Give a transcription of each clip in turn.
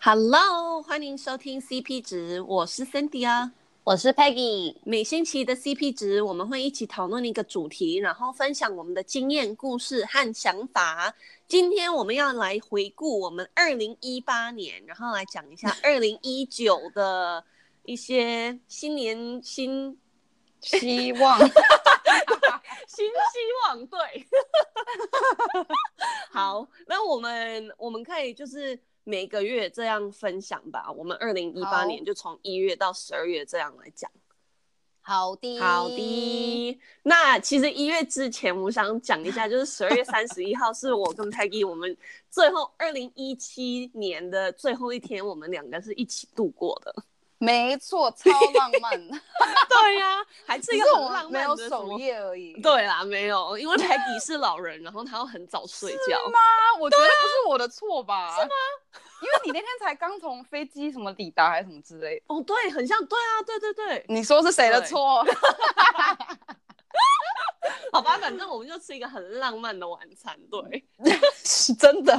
Hello，欢迎收听 CP 值，我是 Cindy 啊，我是 Peggy。每星期的 CP 值，我们会一起讨论一个主题，然后分享我们的经验、故事和想法。今天我们要来回顾我们二零一八年，然后来讲一下二零一九的一些新年新 希望，新希望。对，好，那我们我们可以就是。每个月这样分享吧，我们二零一八年就从一月到十二月这样来讲。好的，好的。那其实一月之前，我想讲一下，就是十二月三十一号是我跟 Peggy 我们最后二零一七年的最后一天，我们两个是一起度过的。没错，超浪漫。对呀、啊，还是一个很浪漫的，没有守夜而已。对啦，没有，因为 Peggy 是老人，然后他要很早睡觉。是吗？我觉得不是我的错吧？是吗？因为你那天才刚从飞机什么抵达还是什么之类的。哦，对，很像，对啊，对对对。你说是谁的错？好吧，反正我们就吃一个很浪漫的晚餐。对，是真的。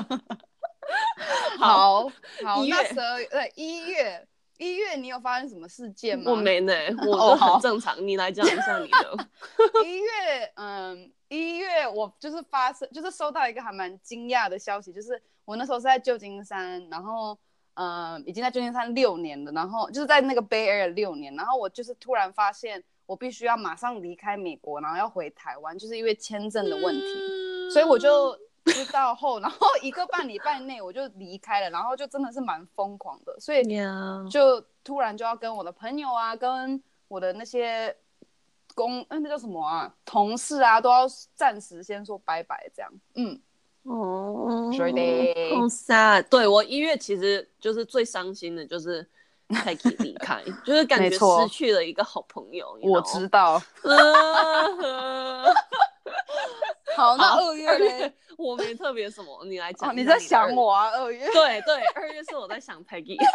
好好，好那十二月对一月。一月你有发生什么事件吗？我没呢，我都很正常。Oh, 你来讲一下你的。一月，嗯，一月我就是发生，就是收到一个还蛮惊讶的消息，就是我那时候是在旧金山，然后，嗯，已经在旧金山六年了，然后就是在那个 Bay Area 六年，然后我就是突然发现我必须要马上离开美国，然后要回台湾，就是因为签证的问题，嗯、所以我就。知道后，然后一个半礼拜内我就离开了，然后就真的是蛮疯狂的，所以就突然就要跟我的朋友啊，跟我的那些工，嗯，那叫什么啊，同事啊，都要暂时先说拜拜，这样。嗯，哦，所以的，好 sad。对，我一月其实就是最伤心的，就是 Peggy 离开，就是感觉失去了一个好朋友。我知道。好，那二月呢？我没特别什么，你来讲。你在想我啊？二月。对对，二月是我在想 Peggy。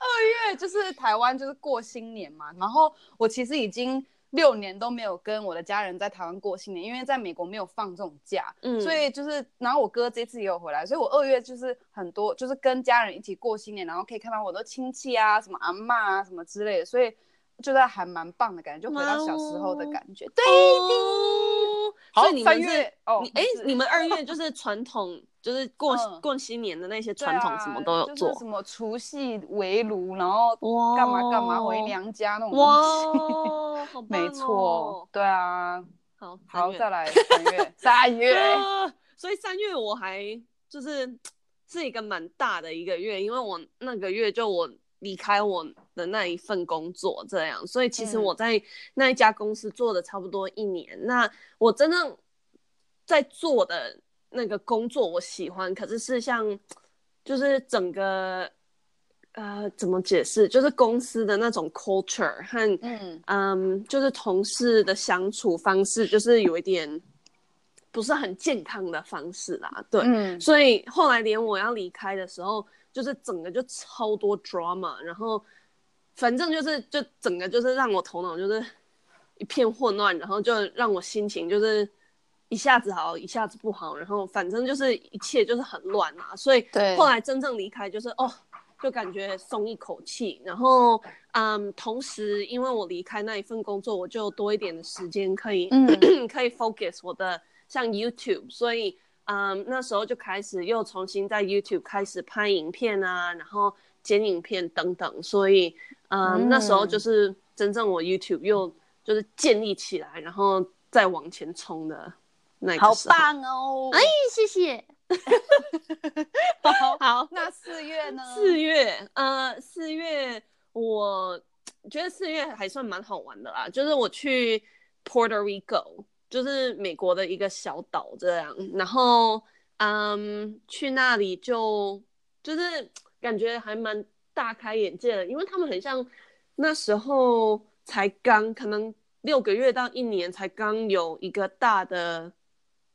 二月就是台湾就是过新年嘛，然后我其实已经六年都没有跟我的家人在台湾过新年，因为在美国没有放这种假，嗯，所以就是，然后我哥这次也有回来，所以我二月就是很多就是跟家人一起过新年，然后可以看到我的亲戚啊，什么阿妈啊，什么之类的，所以就在还蛮棒的感觉，就回到小时候的感觉，对的。所以你们是哦，你哎，你们二月 就是传统，就是过过新年的那些传统，什么都有做，什么除夕围炉，然后干嘛干嘛回娘家那种东西。哇，没错，对啊。好，好，再来三月，三 月。所以三月我还就是 是一个蛮大的一个月，因为我那个月就我。离开我的那一份工作，这样，所以其实我在那一家公司做的差不多一年。嗯、那我真正在做的那个工作，我喜欢，可是是像，就是整个，呃，怎么解释？就是公司的那种 culture 和，嗯嗯，就是同事的相处方式，就是有一点不是很健康的方式啦。对，嗯、所以后来连我要离开的时候。就是整个就超多 drama，然后反正就是就整个就是让我头脑就是一片混乱，然后就让我心情就是一下子好一下子不好，然后反正就是一切就是很乱啊。所以后来真正离开就是哦，就感觉松一口气。然后嗯，同时因为我离开那一份工作，我就多一点的时间可以、嗯、可以 focus 我的像 YouTube，所以。嗯，um, 那时候就开始又重新在 YouTube 开始拍影片啊，然后剪影片等等，所以嗯，um, 那时候就是真正我 YouTube 又就是建立起来，然后再往前冲的那个。好棒哦！哎，谢谢。好，好，那四月呢？四月，呃，四月，我觉得四月还算蛮好玩的啦，就是我去 Puerto Rico。就是美国的一个小岛这样，然后嗯，去那里就就是感觉还蛮大开眼界了，因为他们很像那时候才刚可能六个月到一年才刚有一个大的，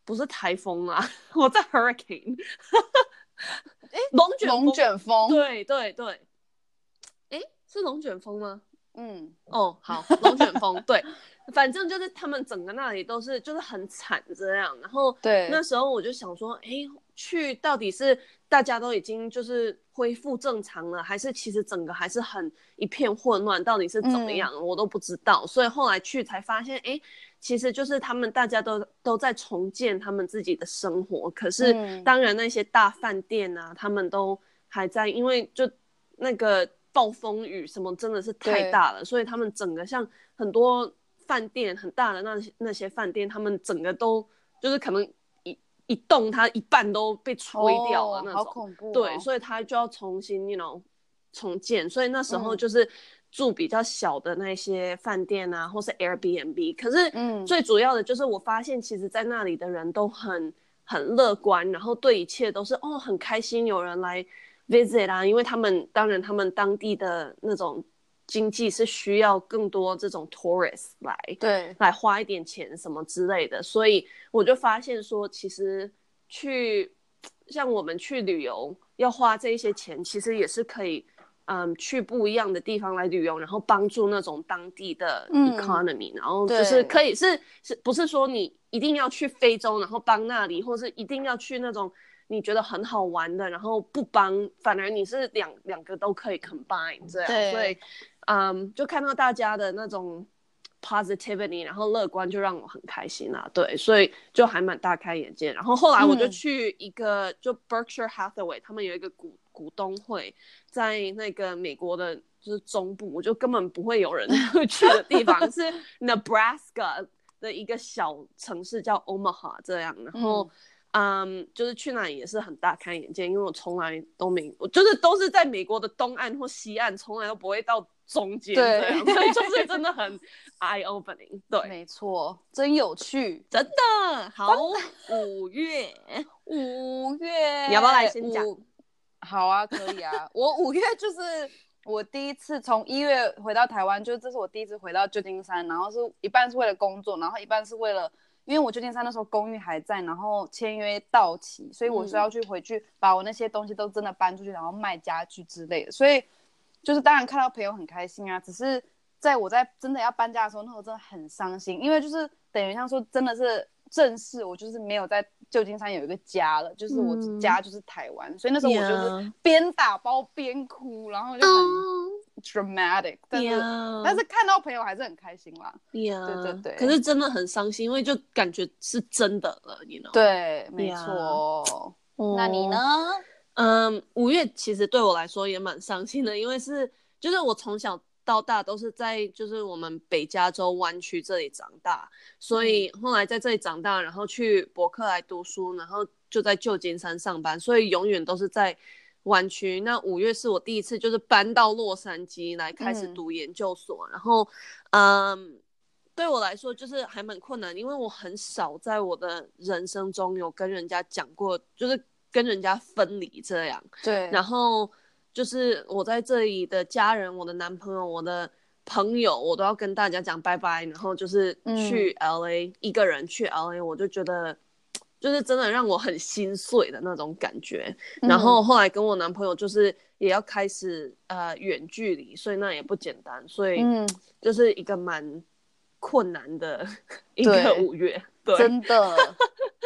不是台风啊，我在 hurricane，哎，龙卷龙卷风，对对对，哎，是龙卷风吗？嗯，哦，好，龙卷风，对。反正就是他们整个那里都是就是很惨这样，然后对。那时候我就想说，哎，去到底是大家都已经就是恢复正常了，还是其实整个还是很一片混乱，到底是怎么样，嗯、我都不知道。所以后来去才发现，哎，其实就是他们大家都都在重建他们自己的生活。可是当然那些大饭店啊，他们都还在，因为就那个暴风雨什么真的是太大了，所以他们整个像很多饭店很大的那些那些饭店，他们整个都就是可能。一栋它一半都被吹掉了那种，哦，好恐怖哦。对，所以他就要重新，you know，重建。所以那时候就是住比较小的那些饭店啊，嗯、或是 Airbnb。可是，最主要的就是我发现，其实，在那里的人都很很乐观，然后对一切都是哦很开心，有人来 visit 啊，因为他们当然他们当地的那种。经济是需要更多这种 tourist 来，对，来花一点钱什么之类的，所以我就发现说，其实去像我们去旅游要花这一些钱，其实也是可以，嗯，去不一样的地方来旅游，然后帮助那种当地的 economy，嗯，然后就是可以是是不是说你一定要去非洲，然后帮那里，或是一定要去那种。你觉得很好玩的，然后不帮，反而你是两两个都可以 combine 这样，所以，嗯，就看到大家的那种 positivity，然后乐观，就让我很开心啊。对，所以就还蛮大开眼界。然后后来我就去一个，嗯、就 Berkshire Hathaway，他们有一个股股东会，在那个美国的，就是中部，我就根本不会有人 会去的地方，是 Nebraska 的一个小城市叫 Omaha 这样，然后。嗯嗯，um, 就是去那里也是很大开眼界，因为我从来都没，我就是都是在美国的东岸或西岸，从来都不会到中间，对，所以就是真的很 eye opening。对，没错，真有趣，真的好。五月，五月，你要不要来先讲？好啊，可以啊。我五月就是我第一次从一月回到台湾，就是这是我第一次回到旧金山，然后是一半是为了工作，然后一半是为了。因为我旧金山那时候公寓还在，然后签约到期，所以我是要去回去把我那些东西都真的搬出去，然后卖家具之类的。所以就是当然看到朋友很开心啊，只是在我在真的要搬家的时候，那时候真的很伤心，因为就是等于像说真的是正式我就是没有在旧金山有一个家了，就是我家就是台湾，嗯、所以那时候我就是边打包边哭，然后就很。嗯 dramatic，但是.但是看到朋友还是很开心啦。对对对。可是真的很伤心，因为就感觉是真的了，you know？对，没错。那你呢？嗯，五月其实对我来说也蛮伤心的，因为是就是我从小到大都是在就是我们北加州湾区这里长大，所以后来在这里长大，然后去伯克莱读书，然后就在旧金山上班，所以永远都是在。湾区，那五月是我第一次就是搬到洛杉矶来开始读研究所，嗯、然后，嗯，对我来说就是还蛮困难，因为我很少在我的人生中有跟人家讲过，就是跟人家分离这样。对。然后就是我在这里的家人、我的男朋友、我的朋友，我都要跟大家讲拜拜，然后就是去 LA、嗯、一个人去 LA，我就觉得。就是真的让我很心碎的那种感觉，嗯、然后后来跟我男朋友就是也要开始呃远距离，所以那也不简单，所以就是一个蛮困难的 一个五月，对，对真的，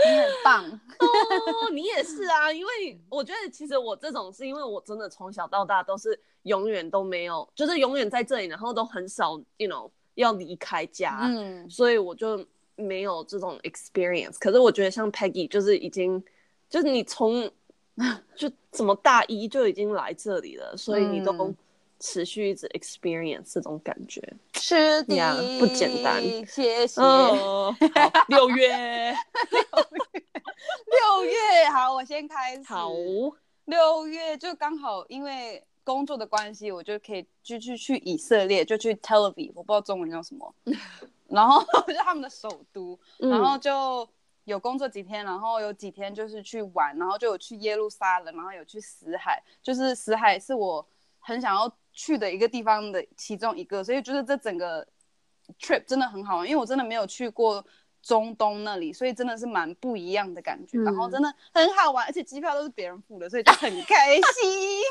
你很棒。哦，你也是啊，因为我觉得其实我这种是因为我真的从小到大都是永远都没有，就是永远在这里，然后都很少，you know，要离开家，嗯，所以我就。没有这种 experience，可是我觉得像 Peggy 就是已经，就是你从就怎么大一就已经来这里了，所以你都持续一直 experience 这种感觉，是的，yeah, 不简单。谢谢。哦、好，六月，六月，好，我先开始。好，六月就刚好因为工作的关系，我就可以继续去以色列，就去 Tel Aviv，我不知道中文叫什么。然后就他们的首都，嗯、然后就有工作几天，然后有几天就是去玩，然后就有去耶路撒冷，然后有去死海，就是死海是我很想要去的一个地方的其中一个，所以就是这整个 trip 真的很好玩，因为我真的没有去过中东那里，所以真的是蛮不一样的感觉，嗯、然后真的很好玩，而且机票都是别人付的，所以就很开心。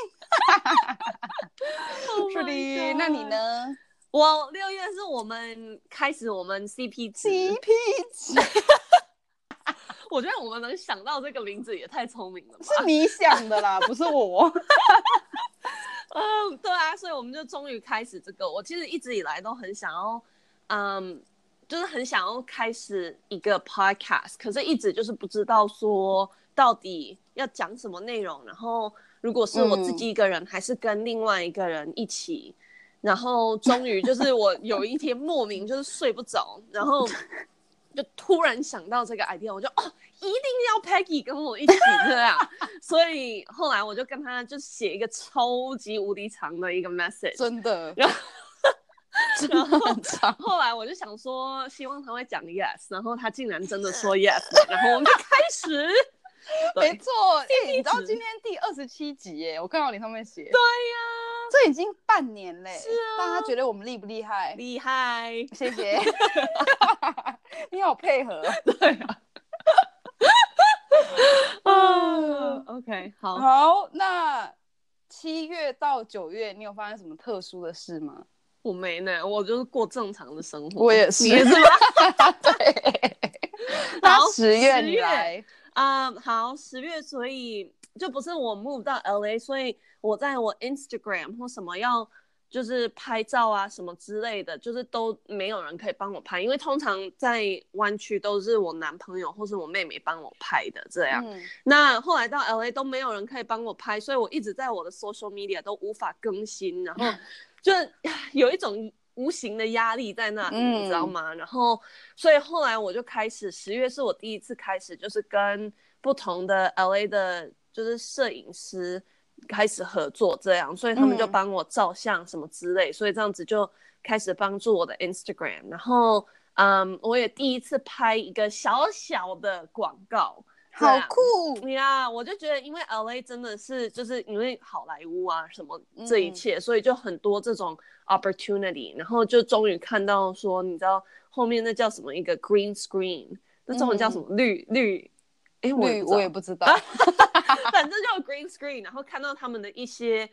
是的，那你呢？我六月是我们开始我们 CP 值，CP 值，我觉得我们能想到这个名字也太聪明了吧？是你想的啦，不是我。嗯，对啊，所以我们就终于开始这个。我其实一直以来都很想要，嗯，就是很想要开始一个 podcast，可是一直就是不知道说到底要讲什么内容。然后如果是我自己一个人，嗯、还是跟另外一个人一起，然后终于就是我有一天莫名就是睡不着，然后 就突然想到这个 idea，我就哦。一定要 Peggy 跟我一起这样，所以后来我就跟他就写一个超级无敌长的一个 message，真的，然后 真的很长。后来我就想说，希望他会讲 yes，然后他竟然真的说 yes，然后我们就开始。没错，哎，你知道今天第二十七集耶？我看到你上面写。对呀，这已经半年嘞。是啊。大家觉得我们厉不厉害？厉害，谢谢。你好配合。对啊。啊，OK，好，好，那七月到九月，你有发生什么特殊的事吗？我没呢，我就是过正常的生活。我也是，你也是吗？对。然后十月你来啊，好，十月，所以就不是我 move 到 LA，所以我在我 Instagram 或什么要。就是拍照啊什么之类的，就是都没有人可以帮我拍，因为通常在湾区都是我男朋友或是我妹妹帮我拍的这样。嗯、那后来到 LA 都没有人可以帮我拍，所以我一直在我的 social media 都无法更新，然后 就有一种无形的压力在那里，嗯、你知道吗？然后所以后来我就开始，十月是我第一次开始，就是跟不同的 LA 的，就是摄影师。开始合作这样，所以他们就帮我照相什么之类，嗯、所以这样子就开始帮助我的 Instagram。然后，嗯，我也第一次拍一个小小的广告，好酷呀！Yeah, 我就觉得，因为 LA 真的是就是因为好莱坞啊什么这一切，嗯、所以就很多这种 opportunity。然后就终于看到说，你知道后面那叫什么一个 green screen，那中文叫什么、嗯、绿绿？哎，我我也不知道。反正就 green screen，然后看到他们的一些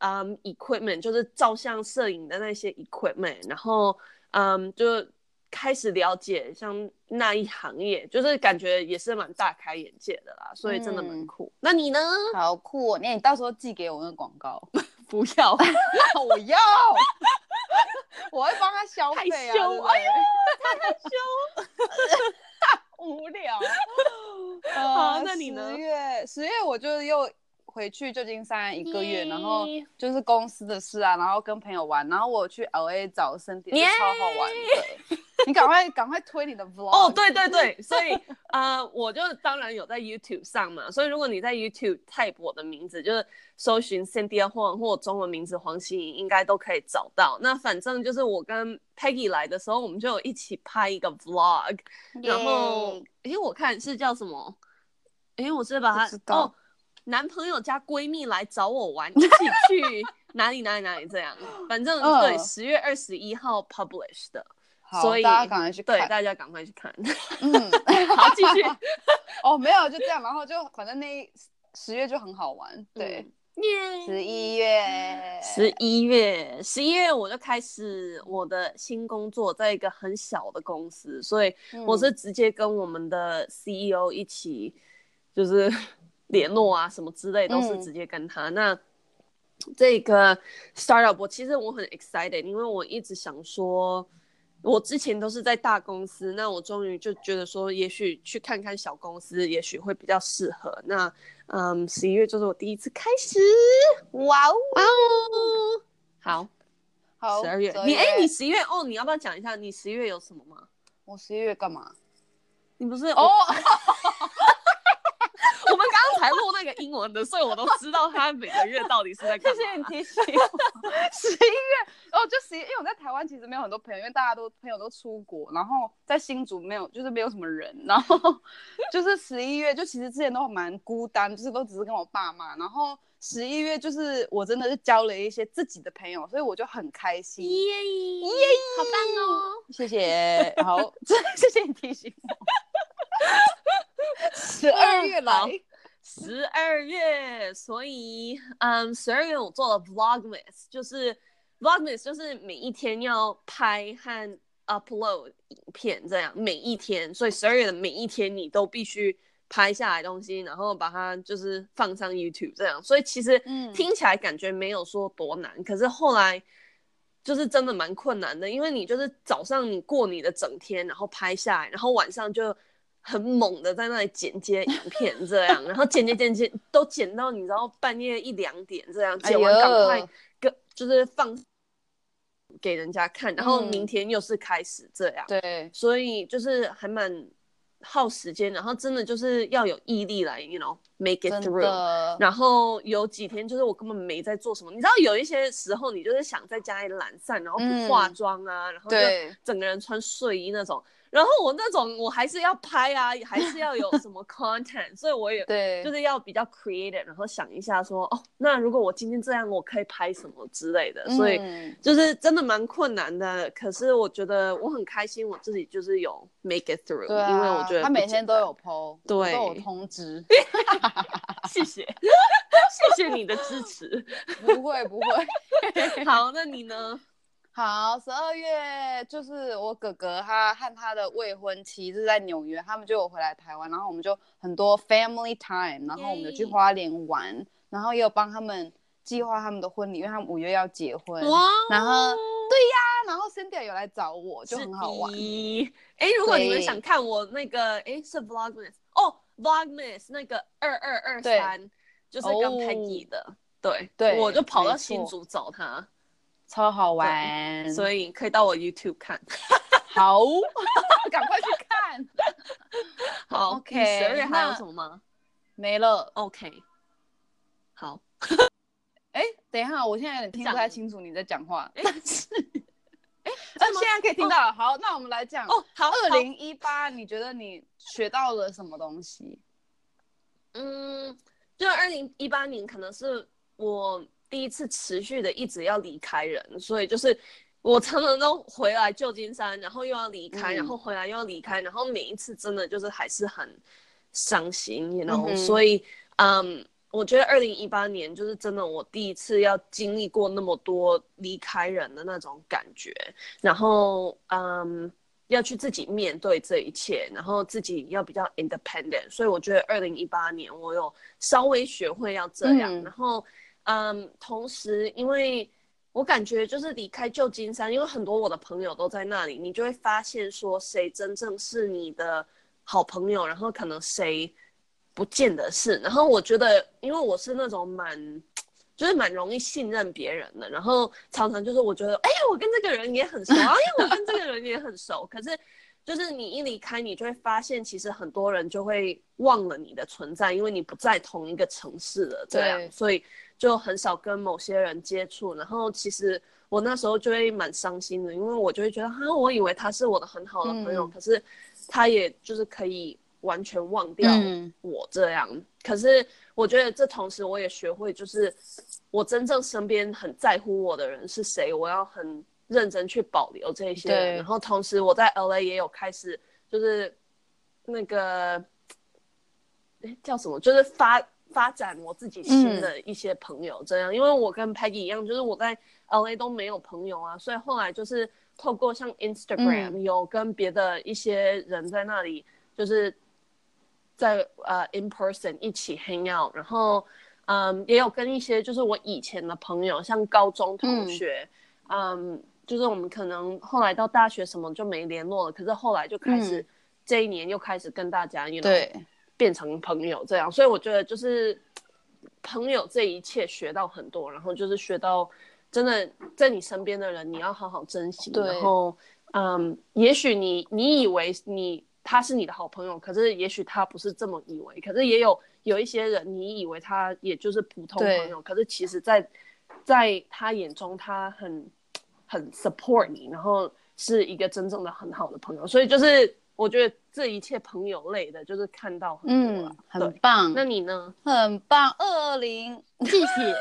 嗯 equipment，就是照相摄影的那些 equipment，然后嗯就开始了解像那一行业，就是感觉也是蛮大开眼界的啦，所以真的蛮酷。嗯、那你呢？好酷哦！那你到时候寄给我那个广告，不要，我要，我会帮他消费啊！害羞，哎呦，太害羞。无聊，好，那你呢？十月，十月我就又回去旧金山一个月，然后就是公司的事啊，然后跟朋友玩，然后我去 LA 找森迪，超好玩的。你赶快赶快推你的 vlog 哦，对对对，所以呃，我就当然有在 YouTube 上嘛，所以如果你在 YouTube type 我的名字，就是搜寻 Cynthia Huang 或者中文名字黄心颖，应该都可以找到。那反正就是我跟 Peggy 来的时候，我们就有一起拍一个 vlog，然后哎我看是叫什么？哎，我是把它哦，男朋友加闺蜜来找我玩，一起去 哪里哪里哪里这样。反正、uh. 对，十月二十一号 publish 的。好所以大家赶快去看，对，大家赶快去看。嗯，好，继续。哦，没有，就这样，然后就反正那十月就很好玩。对，十一、嗯、月，十一月，十一月我就开始我的新工作，在一个很小的公司，所以我是直接跟我们的 CEO 一起，就是 联络啊，什么之类都是直接跟他。嗯、那这个 startup，我其实我很 excited，因为我一直想说。我之前都是在大公司，那我终于就觉得说，也许去看看小公司，也许会比较适合。那，嗯，十一月就是我第一次开始，哇哦，哇哦，好，好，十二月，你哎，你十一月哦，你要不要讲一下你十一月有什么吗？我十一月干嘛？你不是哦。我们刚刚才录那个英文的，所以我都知道他每个月到底是在干嘛。谢谢你提醒 我。十一月哦，就十一，因为我在台湾其实没有很多朋友，因为大家都朋友都出国，然后在新竹没有，就是没有什么人，然后 就是十一月，就其实之前都蛮孤单，就是都只是跟我爸妈，然后十一月就是我真的是交了一些自己的朋友，所以我就很开心。耶耶，好棒哦！谢谢，好，谢谢你提醒我。十二月来，十二月，所以，嗯，十二月我做了 Vlogmas，就是 Vlogmas，就是每一天要拍和 upload 影片，这样每一天，所以十二月的每一天你都必须拍下来东西，然后把它就是放上 YouTube 这样。所以其实听起来感觉没有说多难，嗯、可是后来就是真的蛮困难的，因为你就是早上你过你的整天，然后拍下来，然后晚上就很猛的在那里剪接影片这样，然后剪剪剪剪都剪到你知道半夜一两点这样，剪完赶快跟就是放。给人家看，然后明天又是开始这样，嗯、对，所以就是还蛮耗时间，然后真的就是要有毅力来，you know make it through。然后有几天就是我根本没在做什么，你知道有一些时候你就是想在家里懒散，然后不化妆啊，嗯、然后就整个人穿睡衣那种。然后我那种我还是要拍啊，还是要有什么 content，所以我也对，就是要比较 creative，然后想一下说哦，那如果我今天这样，我可以拍什么之类的，所以就是真的蛮困难的。可是我觉得我很开心，我自己就是有 make it through，对啊，因为我觉得他每天都有 po，对，都有通知 谢谢，谢谢你的支持，不会不会，好，那你呢？好，十二月就是我哥哥他和他的未婚妻是在纽约，他们就有回来台湾，然后我们就很多 family time，然后我们就去花莲玩.然后也有帮他们计划他们的婚礼，因为他们五月要结婚。哇！然后对呀，然后 Cindy 有来找我，就很好玩。哎，如果你们想看我那个，哎，是 Vlogmas 哦，Vlogmas 那个二二二三，就是跟 Peggy 的，对对，我就跑到新竹找他。超好玩，所以可以到我 YouTube 看。好，赶快去看。好，OK。十二月还有什么吗？没了。OK。好。哎，等一下，我现在有点听不太清楚你在讲话。但是，哎，那现在可以听到了。好，那我们来讲。哦，好。二零一八，你觉得你学到了什么东西？嗯，就二零一八年可能是我。第一次持续的一直要离开人，所以就是我常常都回来旧金山，然后又要离开，嗯、然后回来又要离开，然后每一次真的就是还是很伤心，you know？、嗯、所以，嗯，我觉得二零一八年就是真的我第一次要经历过那么多离开人的那种感觉，然后，嗯，要去自己面对这一切，然后自己要比较 independent，所以我觉得二零一八年我有稍微学会要这样，嗯、然后。嗯，um, 同时，因为我感觉就是离开旧金山，因为很多我的朋友都在那里，你就会发现说谁真正是你的好朋友，然后可能谁不见得是。然后我觉得，因为我是那种蛮，就是蛮容易信任别人的，然后常常就是我觉得，哎呀，我跟这个人也很熟，哎呀，我跟这个人也很熟，可是就是你一离开，你就会发现其实很多人就会忘了你的存在，因为你不在同一个城市了，这样，所以。就很少跟某些人接触，然后其实我那时候就会蛮伤心的，因为我就会觉得，哈，我以为他是我的很好的朋友，嗯、可是他也就是可以完全忘掉我这样。嗯、可是我觉得这同时我也学会，就是我真正身边很在乎我的人是谁，我要很认真去保留这些人。然后同时我在 LA 也有开始，就是那个，哎，叫什么？就是发。发展我自己新的一些朋友，这样，嗯、因为我跟 Peggy 一样，就是我在 LA 都没有朋友啊，所以后来就是透过像 Instagram、嗯、有跟别的一些人在那里，就是在呃、uh, in person 一起 hang out，然后嗯也有跟一些就是我以前的朋友，像高中同学，嗯，嗯，就是我们可能后来到大学什么就没联络了，可是后来就开始、嗯、这一年又开始跟大家，you know, 对。变成朋友这样，所以我觉得就是朋友这一切学到很多，然后就是学到真的在你身边的人，你要好好珍惜。然后，嗯，也许你你以为你他是你的好朋友，可是也许他不是这么以为。可是也有有一些人，你以为他也就是普通朋友，可是其实在在他眼中，他很很 support 你，然后是一个真正的很好的朋友。所以就是。我觉得这一切朋友类的，就是看到很多，嗯，很棒。那你呢？很棒。二零，谢谢。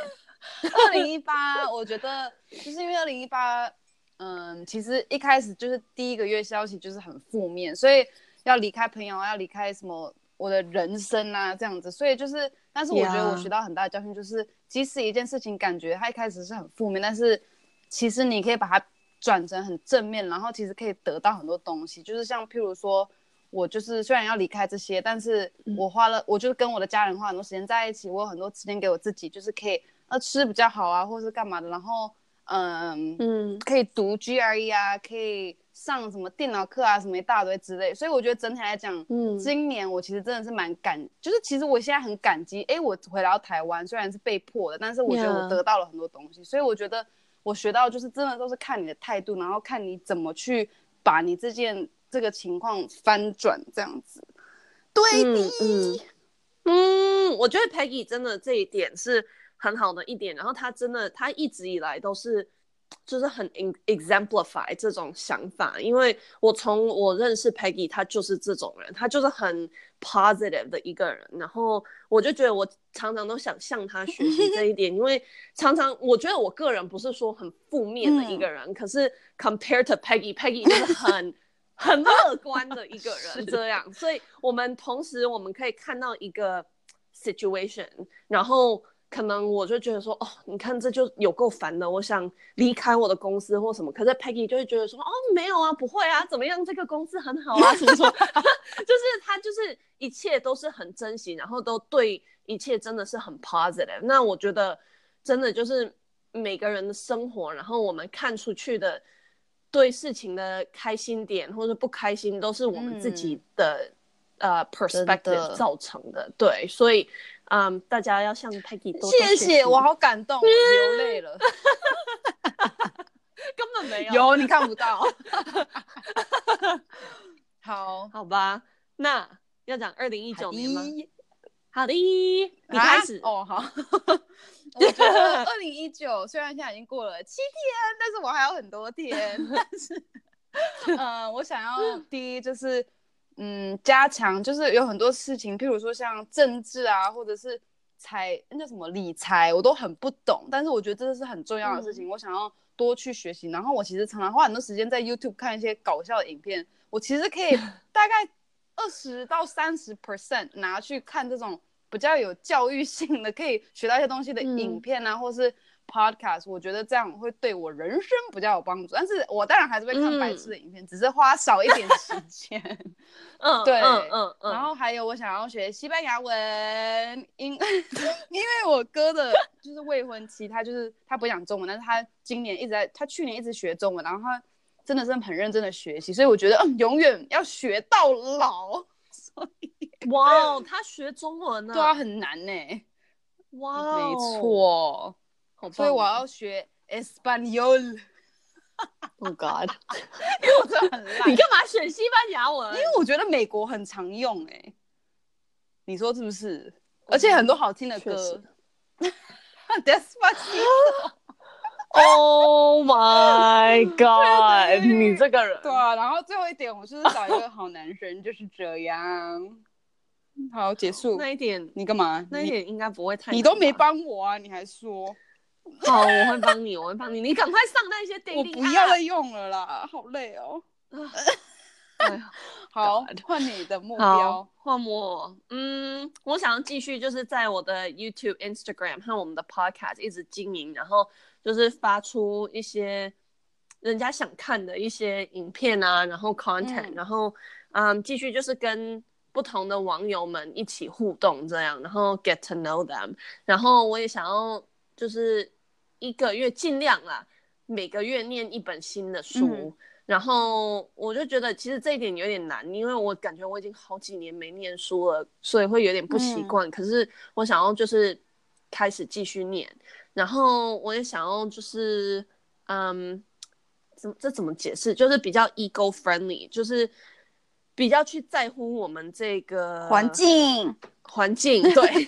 二零一八，我觉得就是因为二零一八，嗯，其实一开始就是第一个月消息就是很负面，所以要离开朋友，要离开什么我的人生啊，这样子。所以就是，但是我觉得我学到很大的教训，就是.即使一件事情感觉它一开始是很负面，但是其实你可以把它。转成很正面，然后其实可以得到很多东西。就是像譬如说，我就是虽然要离开这些，但是我花了，嗯、我就是跟我的家人花很多时间在一起，我有很多时间给我自己，就是可以呃吃比较好啊，或是干嘛的。然后嗯嗯，可以读 GRE 啊，可以。上什么电脑课啊，什么一大堆之类，所以我觉得整体来讲，嗯，今年我其实真的是蛮感，就是其实我现在很感激，哎，我回到台湾虽然是被迫的，但是我觉得我得到了很多东西.所以我觉得我学到就是真的都是看你的态度，然后看你怎么去把你这件这个情况翻转这样子。对的，嗯，嗯，嗯，我觉得 Peggy 真的这一点是很好的一点，然后他真的他一直以来都是。就是很 exemplify 这种想法，因为我从我认识 Peggy，她就是这种人，她就是很 positive 的一个人。然后我就觉得我常常都想向她学习这一点，因为常常我觉得我个人不是说很负面的一个人，嗯、可是 compared to Peggy，Peggy 就是很很乐观的一个人，这样。所以我们同时我们可以看到一个 situation，然后。可能我就觉得说，哦，你看这就有够烦的，我想离开我的公司或什么。可是 Peggy 就会觉得说，哦，没有啊，不会啊，怎么样？这个公司很好啊，什么什么，就是他就是一切都是很珍惜，然后都对一切真的是很 positive。那我觉得真的就是每个人的生活，然后我们看出去的对事情的开心点或者不开心，都是我们自己的、嗯、呃 perspective 造成的。对，所以。嗯，um, 大家要向 Peggy 多多谢谢，我好感动，我流 泪了，根本没有，有你看不到，好，好吧，那要讲二零一九年吗？好的，你开始。哦，好，我觉得二零一九虽然现在已经过了七天，但是我还有很多天，但是，嗯，我想要第一就是。嗯，加强就是有很多事情，譬如说像政治啊，或者是财那叫什么理财，我都很不懂。但是我觉得这是很重要的事情，嗯、我想要多去学习。然后我其实常常花很多时间在 YouTube 看一些搞笑的影片，我其实可以 大概二十到三十 percent 拿去看这种比较有教育性的，可以学到一些东西的影片啊，嗯、或是。Podcast，我觉得这样会对我人生比较有帮助，但是我当然还是会看白痴的影片，嗯、只是花少一点时 间。嗯，对，嗯嗯，然后还有我想要学西班牙文，因 因为我哥的就是未婚妻，他就是他不讲中文，但是他今年一直在，他去年一直学中文，然后他真的是很认真的学习，所以我觉得嗯，永远要学到老。所以，哇，他学中文呢？对啊，很难呢。哇，没错。所以我要学 Espanol。Oh God！因为我真的很烂。你干嘛选西班牙文？因为我觉得美国很常用哎、欸。你说是不是？而且很多好听的歌。Despacito。Oh my God！你这个人。对啊，然后最后一点，我就是找一个好男生，就是这样。好，结束。那一点你干嘛？那一点应该不会太。你都没帮我啊，你还说。好，我会帮你，我会帮你。你赶快上那些电力。我不要再用了啦，好累哦。好，换你的目标，换我。嗯，我想要继续就是在我的 YouTube、Instagram 和我们的 Podcast 一直经营，然后就是发出一些人家想看的一些影片啊，然后 content，、嗯、然后嗯，继续就是跟不同的网友们一起互动，这样，然后 get to know them，然后我也想要就是。一个月尽量啦，每个月念一本新的书，嗯、然后我就觉得其实这一点有点难，因为我感觉我已经好几年没念书了，所以会有点不习惯。嗯、可是我想要就是开始继续念，然后我也想要就是嗯，怎么这怎么解释？就是比较 ego friendly，就是比较去在乎我们这个环境环境对，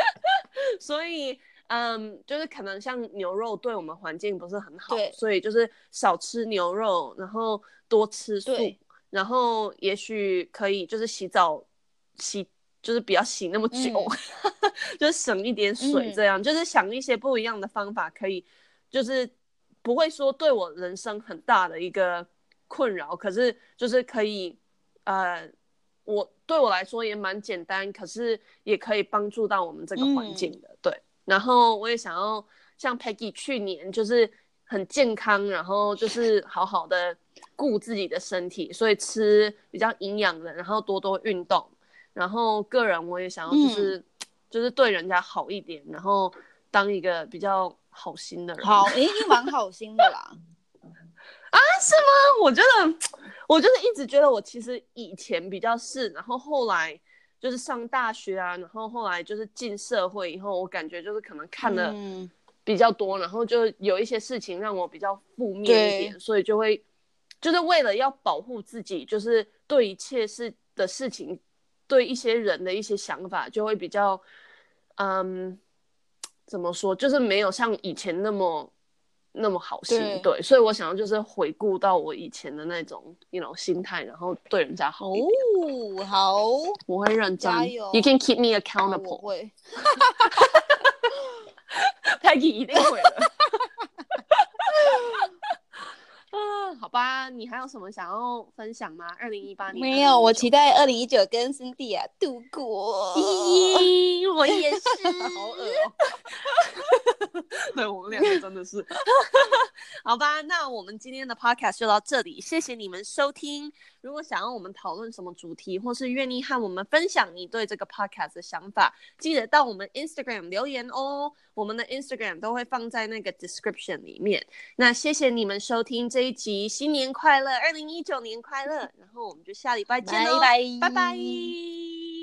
所以。嗯，um, 就是可能像牛肉对我们环境不是很好，对所以就是少吃牛肉，然后多吃素，然后也许可以就是洗澡洗，就是不要洗那么久，嗯、就是省一点水，这样、嗯、就是想一些不一样的方法，可以就是不会说对我人生很大的一个困扰，可是就是可以呃，我对我来说也蛮简单，可是也可以帮助到我们这个环境的。然后我也想要像 Peggy 去年就是很健康，然后就是好好的顾自己的身体，所以吃比较营养的，然后多多运动，然后个人我也想要就是、嗯、就是对人家好一点，然后当一个比较好心的人。好，你已经蛮好心的啦。啊，是吗？我觉得，我就是一直觉得我其实以前比较是，然后后来就是上大学啊，然后后来就是进社会以后，我感觉就是可能看的比较多，嗯、然后就有一些事情让我比较负面一点，所以就会就是为了要保护自己，就是对一切事的事情，对一些人的一些想法，就会比较，嗯，怎么说，就是没有像以前那么。那么好心，对，对，所以我想要就是回顾到我以前的那种，you know，心态，然后对人家好。哦，好，我会认真。！You can keep me accountable。我会。Peggy 一定会的。嗯，好吧，你还有什么想要分享吗？二零一八年没有，我期待二零一九跟 Cindy 啊度过。咦，我也 是，好恶哦。对，我们两个真的是，好吧，那我们今天的 podcast 就到这里，谢谢你们收听。如果想要我们讨论什么主题，或是愿意和我们分享你对这个 podcast 的想法，记得到我们 Instagram 留言哦。我们的 Instagram 都会放在那个 description 里面。那谢谢你们收听这一集，新年快乐，二零一九年快乐。然后我们就下礼拜见喽，拜拜。拜拜。